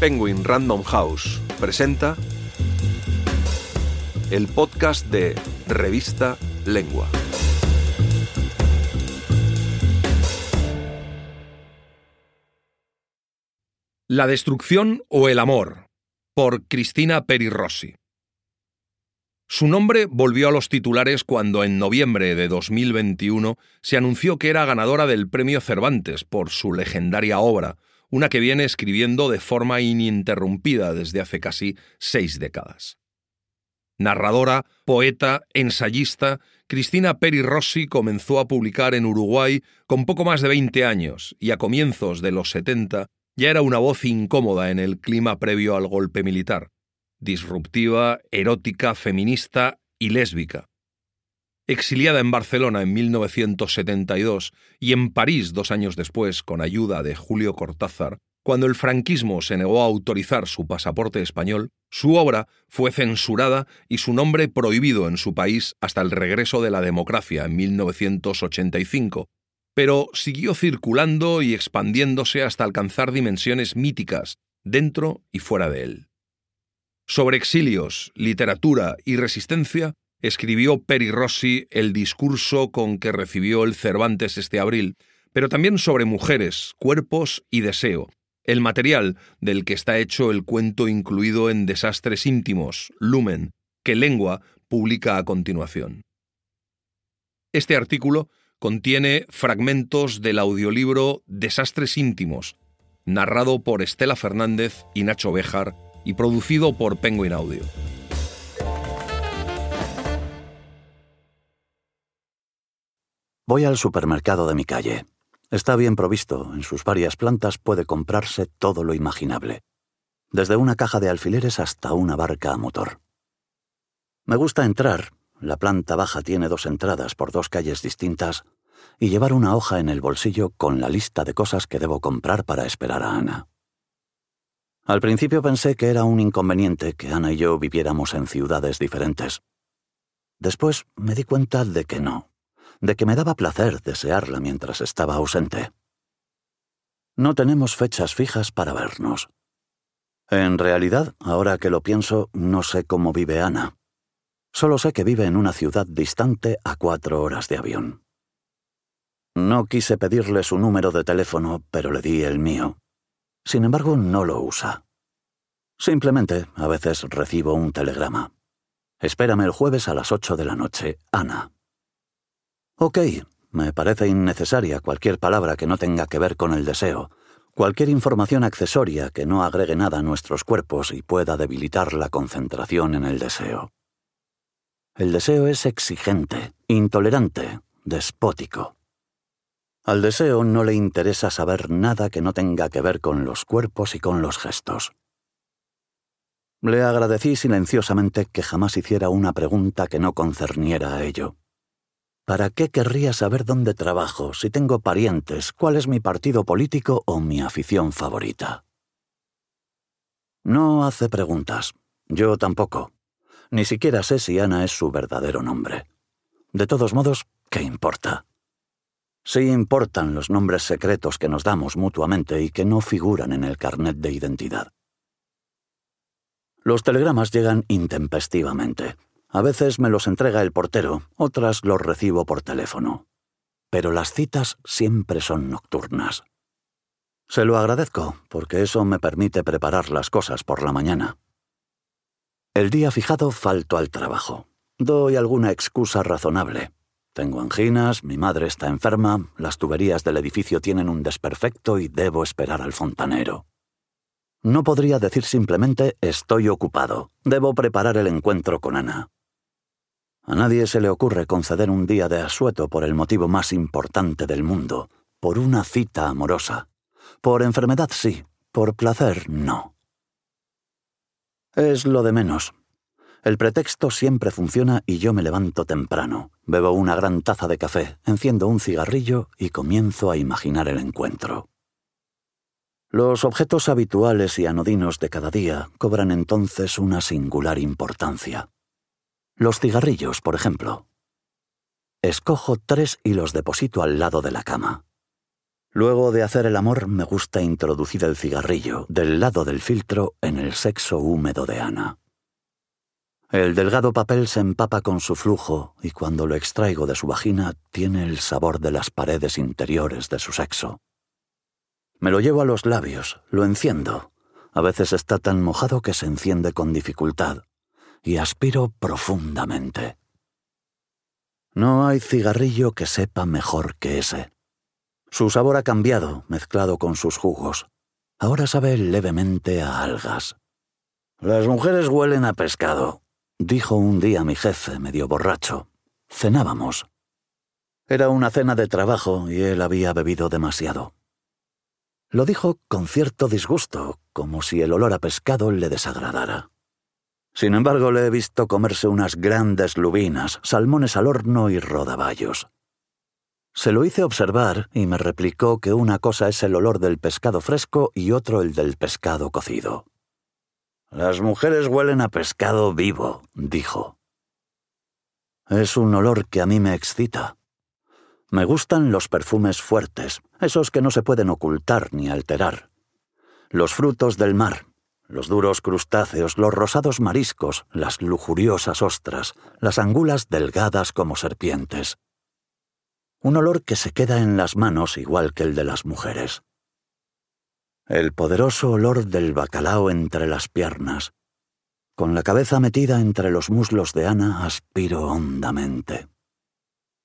Penguin Random House presenta el podcast de Revista Lengua. La destrucción o el amor, por Cristina Peri Rossi. Su nombre volvió a los titulares cuando en noviembre de 2021 se anunció que era ganadora del Premio Cervantes por su legendaria obra, una que viene escribiendo de forma ininterrumpida desde hace casi seis décadas. Narradora, poeta, ensayista, Cristina Peri Rossi comenzó a publicar en Uruguay con poco más de 20 años y a comienzos de los 70 ya era una voz incómoda en el clima previo al golpe militar, disruptiva, erótica, feminista y lésbica. Exiliada en Barcelona en 1972 y en París dos años después con ayuda de Julio Cortázar, cuando el franquismo se negó a autorizar su pasaporte español, su obra fue censurada y su nombre prohibido en su país hasta el regreso de la democracia en 1985, pero siguió circulando y expandiéndose hasta alcanzar dimensiones míticas dentro y fuera de él. Sobre exilios, literatura y resistencia, escribió Peri Rossi el discurso con que recibió el Cervantes este abril, pero también sobre mujeres, cuerpos y deseo, el material del que está hecho el cuento incluido en Desastres íntimos, Lumen, que Lengua publica a continuación. Este artículo contiene fragmentos del audiolibro Desastres íntimos, narrado por Estela Fernández y Nacho Béjar y producido por Penguin Audio. Voy al supermercado de mi calle. Está bien provisto, en sus varias plantas puede comprarse todo lo imaginable, desde una caja de alfileres hasta una barca a motor. Me gusta entrar, la planta baja tiene dos entradas por dos calles distintas, y llevar una hoja en el bolsillo con la lista de cosas que debo comprar para esperar a Ana. Al principio pensé que era un inconveniente que Ana y yo viviéramos en ciudades diferentes. Después me di cuenta de que no de que me daba placer desearla mientras estaba ausente. No tenemos fechas fijas para vernos. En realidad, ahora que lo pienso, no sé cómo vive Ana. Solo sé que vive en una ciudad distante a cuatro horas de avión. No quise pedirle su número de teléfono, pero le di el mío. Sin embargo, no lo usa. Simplemente, a veces recibo un telegrama. Espérame el jueves a las ocho de la noche, Ana. Ok, me parece innecesaria cualquier palabra que no tenga que ver con el deseo, cualquier información accesoria que no agregue nada a nuestros cuerpos y pueda debilitar la concentración en el deseo. El deseo es exigente, intolerante, despótico. Al deseo no le interesa saber nada que no tenga que ver con los cuerpos y con los gestos. Le agradecí silenciosamente que jamás hiciera una pregunta que no concerniera a ello. ¿Para qué querría saber dónde trabajo, si tengo parientes, cuál es mi partido político o mi afición favorita? No hace preguntas. Yo tampoco. Ni siquiera sé si Ana es su verdadero nombre. De todos modos, ¿qué importa? Sí importan los nombres secretos que nos damos mutuamente y que no figuran en el carnet de identidad. Los telegramas llegan intempestivamente, a veces me los entrega el portero, otras los recibo por teléfono. Pero las citas siempre son nocturnas. Se lo agradezco, porque eso me permite preparar las cosas por la mañana. El día fijado falto al trabajo. Doy alguna excusa razonable. Tengo anginas, mi madre está enferma, las tuberías del edificio tienen un desperfecto y debo esperar al fontanero. No podría decir simplemente estoy ocupado. Debo preparar el encuentro con Ana. A nadie se le ocurre conceder un día de asueto por el motivo más importante del mundo, por una cita amorosa. Por enfermedad sí, por placer no. Es lo de menos. El pretexto siempre funciona y yo me levanto temprano, bebo una gran taza de café, enciendo un cigarrillo y comienzo a imaginar el encuentro. Los objetos habituales y anodinos de cada día cobran entonces una singular importancia. Los cigarrillos, por ejemplo. Escojo tres y los deposito al lado de la cama. Luego de hacer el amor, me gusta introducir el cigarrillo del lado del filtro en el sexo húmedo de Ana. El delgado papel se empapa con su flujo y cuando lo extraigo de su vagina tiene el sabor de las paredes interiores de su sexo. Me lo llevo a los labios, lo enciendo. A veces está tan mojado que se enciende con dificultad y aspiro profundamente. No hay cigarrillo que sepa mejor que ese. Su sabor ha cambiado, mezclado con sus jugos. Ahora sabe levemente a algas. Las mujeres huelen a pescado, dijo un día mi jefe, medio borracho. Cenábamos. Era una cena de trabajo y él había bebido demasiado. Lo dijo con cierto disgusto, como si el olor a pescado le desagradara. Sin embargo, le he visto comerse unas grandes lubinas, salmones al horno y rodaballos. Se lo hice observar y me replicó que una cosa es el olor del pescado fresco y otro el del pescado cocido. Las mujeres huelen a pescado vivo, dijo. Es un olor que a mí me excita. Me gustan los perfumes fuertes, esos que no se pueden ocultar ni alterar. Los frutos del mar, los duros crustáceos, los rosados mariscos, las lujuriosas ostras, las angulas delgadas como serpientes un olor que se queda en las manos igual que el de las mujeres. El poderoso olor del bacalao entre las piernas. Con la cabeza metida entre los muslos de Ana, aspiro hondamente.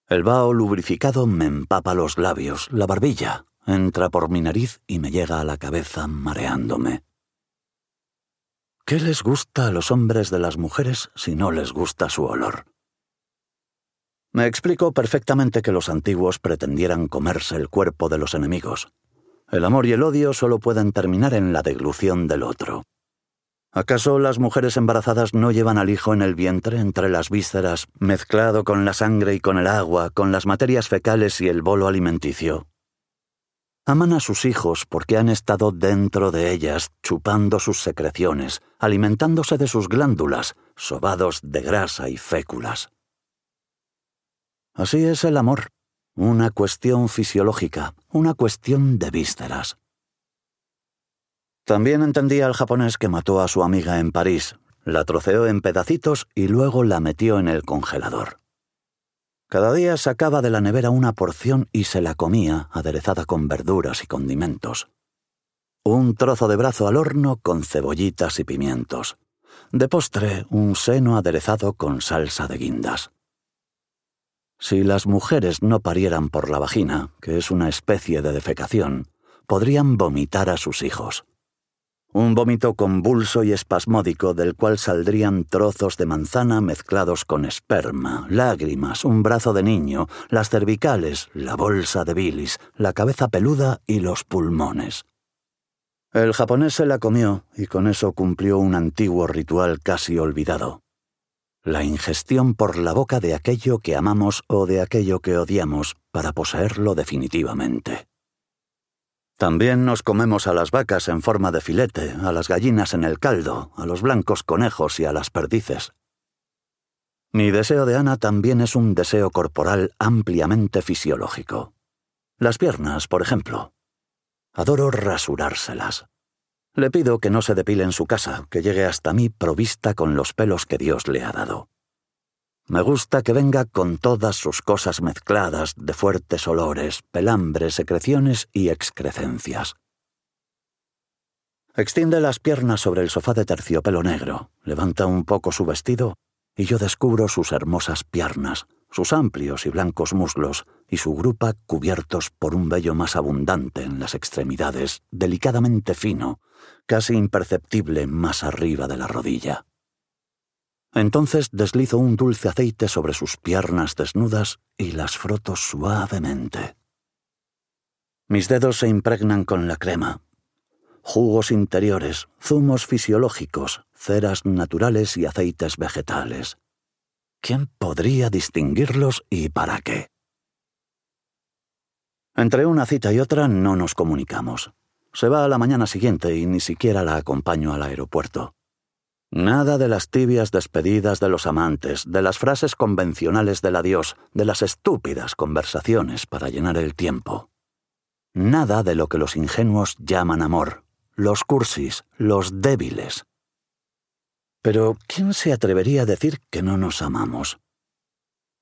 El vaho lubrificado me empapa los labios, la barbilla, entra por mi nariz y me llega a la cabeza mareándome. ¿Qué les gusta a los hombres de las mujeres si no les gusta su olor? Me explico perfectamente que los antiguos pretendieran comerse el cuerpo de los enemigos. El amor y el odio solo pueden terminar en la deglución del otro. ¿Acaso las mujeres embarazadas no llevan al hijo en el vientre entre las vísceras, mezclado con la sangre y con el agua, con las materias fecales y el bolo alimenticio? Aman a sus hijos porque han estado dentro de ellas, chupando sus secreciones, alimentándose de sus glándulas, sobados de grasa y féculas. Así es el amor, una cuestión fisiológica, una cuestión de vísceras. También entendía al japonés que mató a su amiga en París, la troceó en pedacitos y luego la metió en el congelador. Cada día sacaba de la nevera una porción y se la comía, aderezada con verduras y condimentos. Un trozo de brazo al horno con cebollitas y pimientos. De postre, un seno aderezado con salsa de guindas. Si las mujeres no parieran por la vagina, que es una especie de defecación, podrían vomitar a sus hijos. Un vómito convulso y espasmódico del cual saldrían trozos de manzana mezclados con esperma, lágrimas, un brazo de niño, las cervicales, la bolsa de bilis, la cabeza peluda y los pulmones. El japonés se la comió y con eso cumplió un antiguo ritual casi olvidado la ingestión por la boca de aquello que amamos o de aquello que odiamos para poseerlo definitivamente. También nos comemos a las vacas en forma de filete, a las gallinas en el caldo, a los blancos conejos y a las perdices. Mi deseo de Ana también es un deseo corporal ampliamente fisiológico. Las piernas, por ejemplo. Adoro rasurárselas. Le pido que no se depile en su casa, que llegue hasta mí provista con los pelos que Dios le ha dado. Me gusta que venga con todas sus cosas mezcladas de fuertes olores, pelambres, secreciones y excrecencias. Extiende las piernas sobre el sofá de terciopelo negro, levanta un poco su vestido y yo descubro sus hermosas piernas, sus amplios y blancos muslos y su grupa cubiertos por un vello más abundante en las extremidades, delicadamente fino, casi imperceptible más arriba de la rodilla. Entonces deslizo un dulce aceite sobre sus piernas desnudas y las froto suavemente. Mis dedos se impregnan con la crema. Jugos interiores, zumos fisiológicos, ceras naturales y aceites vegetales. ¿Quién podría distinguirlos y para qué? Entre una cita y otra no nos comunicamos. Se va a la mañana siguiente y ni siquiera la acompaño al aeropuerto. Nada de las tibias despedidas de los amantes, de las frases convencionales del adiós, de las estúpidas conversaciones para llenar el tiempo. nada de lo que los ingenuos llaman amor, los cursis, los débiles. Pero, ¿quién se atrevería a decir que no nos amamos?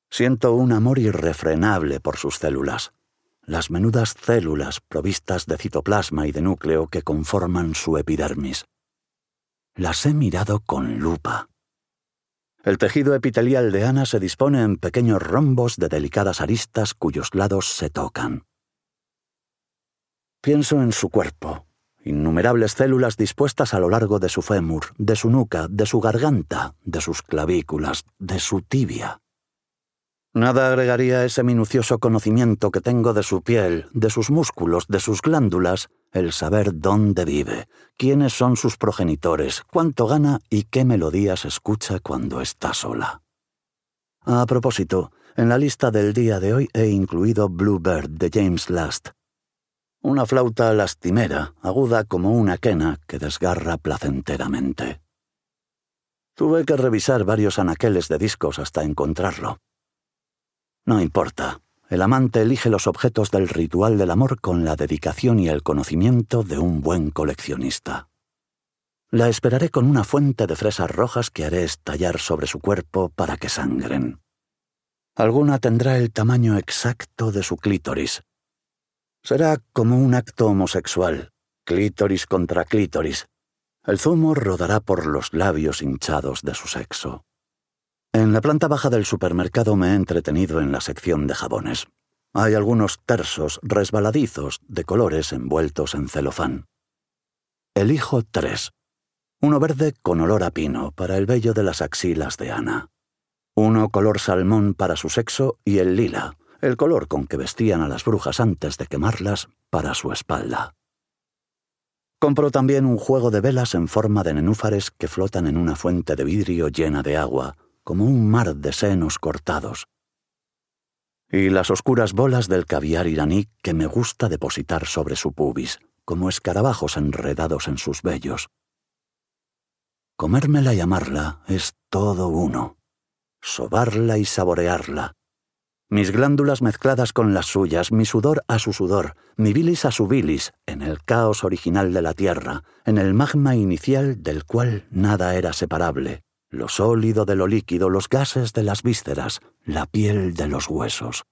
Siento un amor irrefrenable por sus células, las menudas células provistas de citoplasma y de núcleo que conforman su epidermis. Las he mirado con lupa. El tejido epitelial de Ana se dispone en pequeños rombos de delicadas aristas cuyos lados se tocan. Pienso en su cuerpo, innumerables células dispuestas a lo largo de su fémur, de su nuca, de su garganta, de sus clavículas, de su tibia. Nada agregaría ese minucioso conocimiento que tengo de su piel, de sus músculos, de sus glándulas, el saber dónde vive, quiénes son sus progenitores, cuánto gana y qué melodías escucha cuando está sola. A propósito, en la lista del día de hoy he incluido Bluebird de James Last. Una flauta lastimera, aguda como una quena que desgarra placenteramente. Tuve que revisar varios anaqueles de discos hasta encontrarlo. No importa. El amante elige los objetos del ritual del amor con la dedicación y el conocimiento de un buen coleccionista. La esperaré con una fuente de fresas rojas que haré estallar sobre su cuerpo para que sangren. Alguna tendrá el tamaño exacto de su clítoris. Será como un acto homosexual, clítoris contra clítoris. El zumo rodará por los labios hinchados de su sexo. En la planta baja del supermercado me he entretenido en la sección de jabones. Hay algunos tersos resbaladizos de colores envueltos en celofán. Elijo tres. Uno verde con olor a pino para el vello de las axilas de Ana. Uno color salmón para su sexo y el lila, el color con que vestían a las brujas antes de quemarlas, para su espalda. Compro también un juego de velas en forma de nenúfares que flotan en una fuente de vidrio llena de agua, como un mar de senos cortados. Y las oscuras bolas del caviar iraní que me gusta depositar sobre su pubis, como escarabajos enredados en sus vellos. Comérmela y amarla es todo uno. Sobarla y saborearla. Mis glándulas mezcladas con las suyas, mi sudor a su sudor, mi bilis a su bilis, en el caos original de la tierra, en el magma inicial del cual nada era separable, lo sólido de lo líquido, los gases de las vísceras, la piel de los huesos.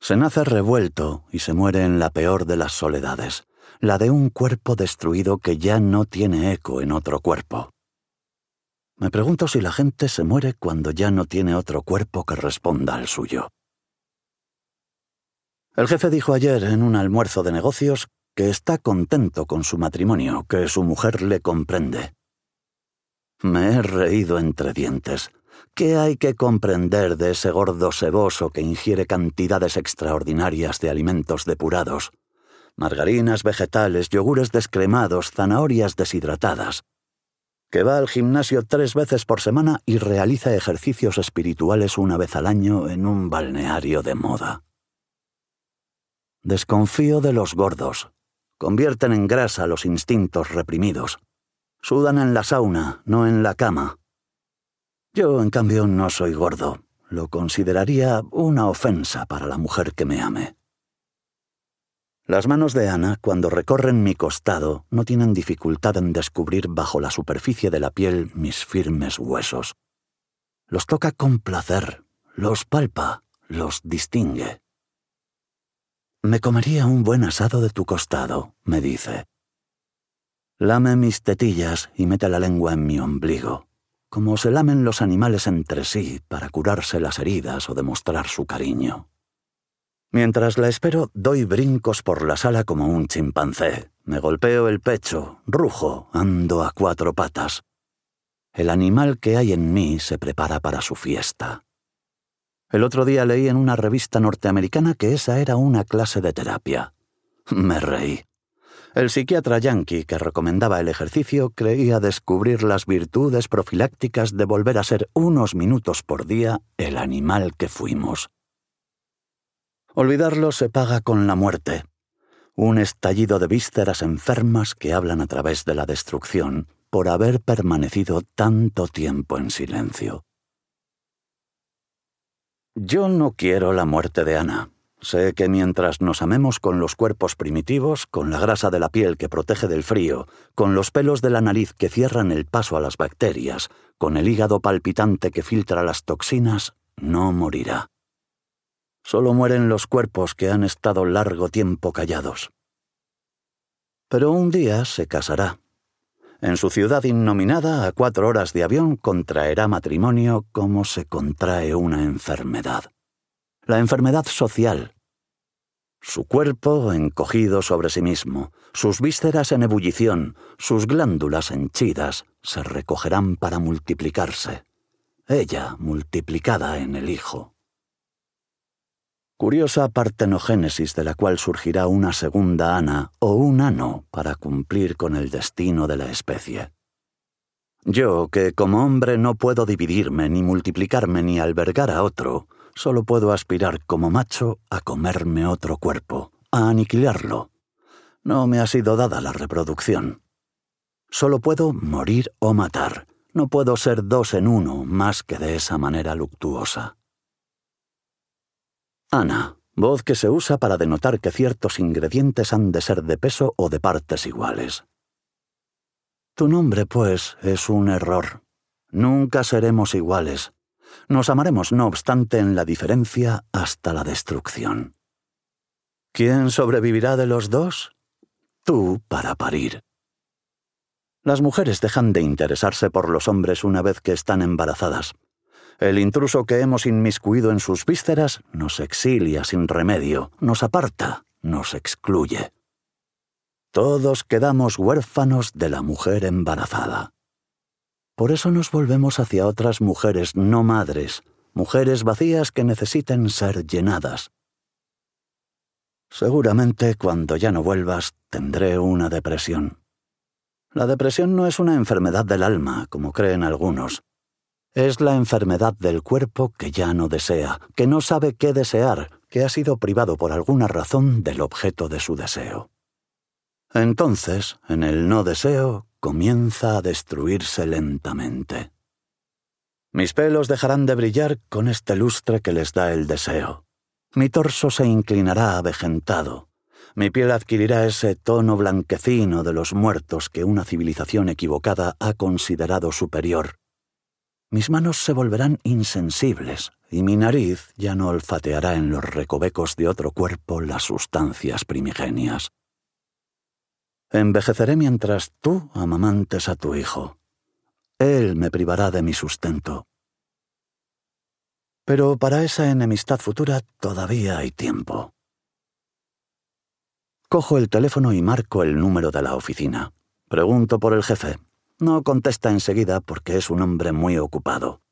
Se nace revuelto y se muere en la peor de las soledades, la de un cuerpo destruido que ya no tiene eco en otro cuerpo. Me pregunto si la gente se muere cuando ya no tiene otro cuerpo que responda al suyo. El jefe dijo ayer en un almuerzo de negocios que está contento con su matrimonio, que su mujer le comprende. Me he reído entre dientes. ¿Qué hay que comprender de ese gordo seboso que ingiere cantidades extraordinarias de alimentos depurados? Margarinas vegetales, yogures descremados, zanahorias deshidratadas. Que va al gimnasio tres veces por semana y realiza ejercicios espirituales una vez al año en un balneario de moda. Desconfío de los gordos. Convierten en grasa los instintos reprimidos. Sudan en la sauna, no en la cama. Yo, en cambio, no soy gordo. Lo consideraría una ofensa para la mujer que me ame. Las manos de Ana, cuando recorren mi costado, no tienen dificultad en descubrir bajo la superficie de la piel mis firmes huesos. Los toca con placer, los palpa, los distingue. Me comería un buen asado de tu costado, me dice. Lame mis tetillas y mete la lengua en mi ombligo, como se lamen los animales entre sí para curarse las heridas o demostrar su cariño. Mientras la espero, doy brincos por la sala como un chimpancé. Me golpeo el pecho, rujo, ando a cuatro patas. El animal que hay en mí se prepara para su fiesta. El otro día leí en una revista norteamericana que esa era una clase de terapia. Me reí. El psiquiatra yankee que recomendaba el ejercicio creía descubrir las virtudes profilácticas de volver a ser unos minutos por día el animal que fuimos. Olvidarlo se paga con la muerte, un estallido de vísceras enfermas que hablan a través de la destrucción por haber permanecido tanto tiempo en silencio. Yo no quiero la muerte de Ana. Sé que mientras nos amemos con los cuerpos primitivos, con la grasa de la piel que protege del frío, con los pelos de la nariz que cierran el paso a las bacterias, con el hígado palpitante que filtra las toxinas, no morirá. Solo mueren los cuerpos que han estado largo tiempo callados. Pero un día se casará. En su ciudad innominada, a cuatro horas de avión, contraerá matrimonio como se contrae una enfermedad. La enfermedad social. Su cuerpo encogido sobre sí mismo, sus vísceras en ebullición, sus glándulas henchidas, se recogerán para multiplicarse. Ella multiplicada en el Hijo curiosa partenogénesis de la cual surgirá una segunda Ana o un ano para cumplir con el destino de la especie. Yo, que como hombre no puedo dividirme, ni multiplicarme, ni albergar a otro, solo puedo aspirar como macho a comerme otro cuerpo, a aniquilarlo. No me ha sido dada la reproducción. Solo puedo morir o matar. No puedo ser dos en uno más que de esa manera luctuosa. Ana, voz que se usa para denotar que ciertos ingredientes han de ser de peso o de partes iguales. Tu nombre, pues, es un error. Nunca seremos iguales. Nos amaremos, no obstante, en la diferencia hasta la destrucción. ¿Quién sobrevivirá de los dos? Tú para parir. Las mujeres dejan de interesarse por los hombres una vez que están embarazadas. El intruso que hemos inmiscuido en sus vísceras nos exilia sin remedio, nos aparta, nos excluye. Todos quedamos huérfanos de la mujer embarazada. Por eso nos volvemos hacia otras mujeres no madres, mujeres vacías que necesiten ser llenadas. Seguramente cuando ya no vuelvas tendré una depresión. La depresión no es una enfermedad del alma, como creen algunos. Es la enfermedad del cuerpo que ya no desea, que no sabe qué desear, que ha sido privado por alguna razón del objeto de su deseo. Entonces, en el no deseo, comienza a destruirse lentamente. Mis pelos dejarán de brillar con este lustre que les da el deseo. Mi torso se inclinará avejentado. Mi piel adquirirá ese tono blanquecino de los muertos que una civilización equivocada ha considerado superior mis manos se volverán insensibles y mi nariz ya no olfateará en los recovecos de otro cuerpo las sustancias primigenias. Envejeceré mientras tú amamantes a tu hijo. Él me privará de mi sustento. Pero para esa enemistad futura todavía hay tiempo. Cojo el teléfono y marco el número de la oficina. Pregunto por el jefe. No contesta enseguida porque es un hombre muy ocupado.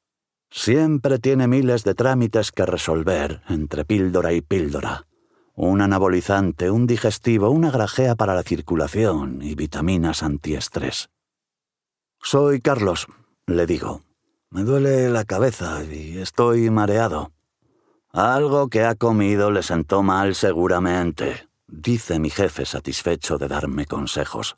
Siempre tiene miles de trámites que resolver entre píldora y píldora. Un anabolizante, un digestivo, una grajea para la circulación y vitaminas antiestrés. Soy Carlos, le digo. Me duele la cabeza y estoy mareado. Algo que ha comido le sentó mal seguramente, dice mi jefe satisfecho de darme consejos.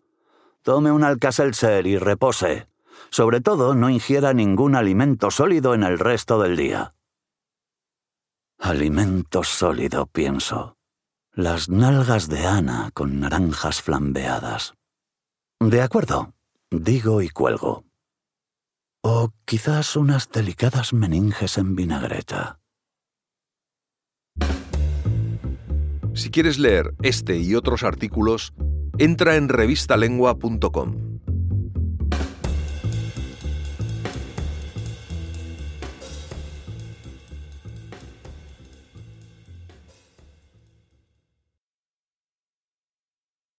Tome un alcacelser y repose. Sobre todo, no ingiera ningún alimento sólido en el resto del día. Alimento sólido, pienso. Las nalgas de Ana con naranjas flambeadas. De acuerdo, digo y cuelgo. O quizás unas delicadas meninges en vinagreta. Si quieres leer este y otros artículos, entra en revistalengua.com.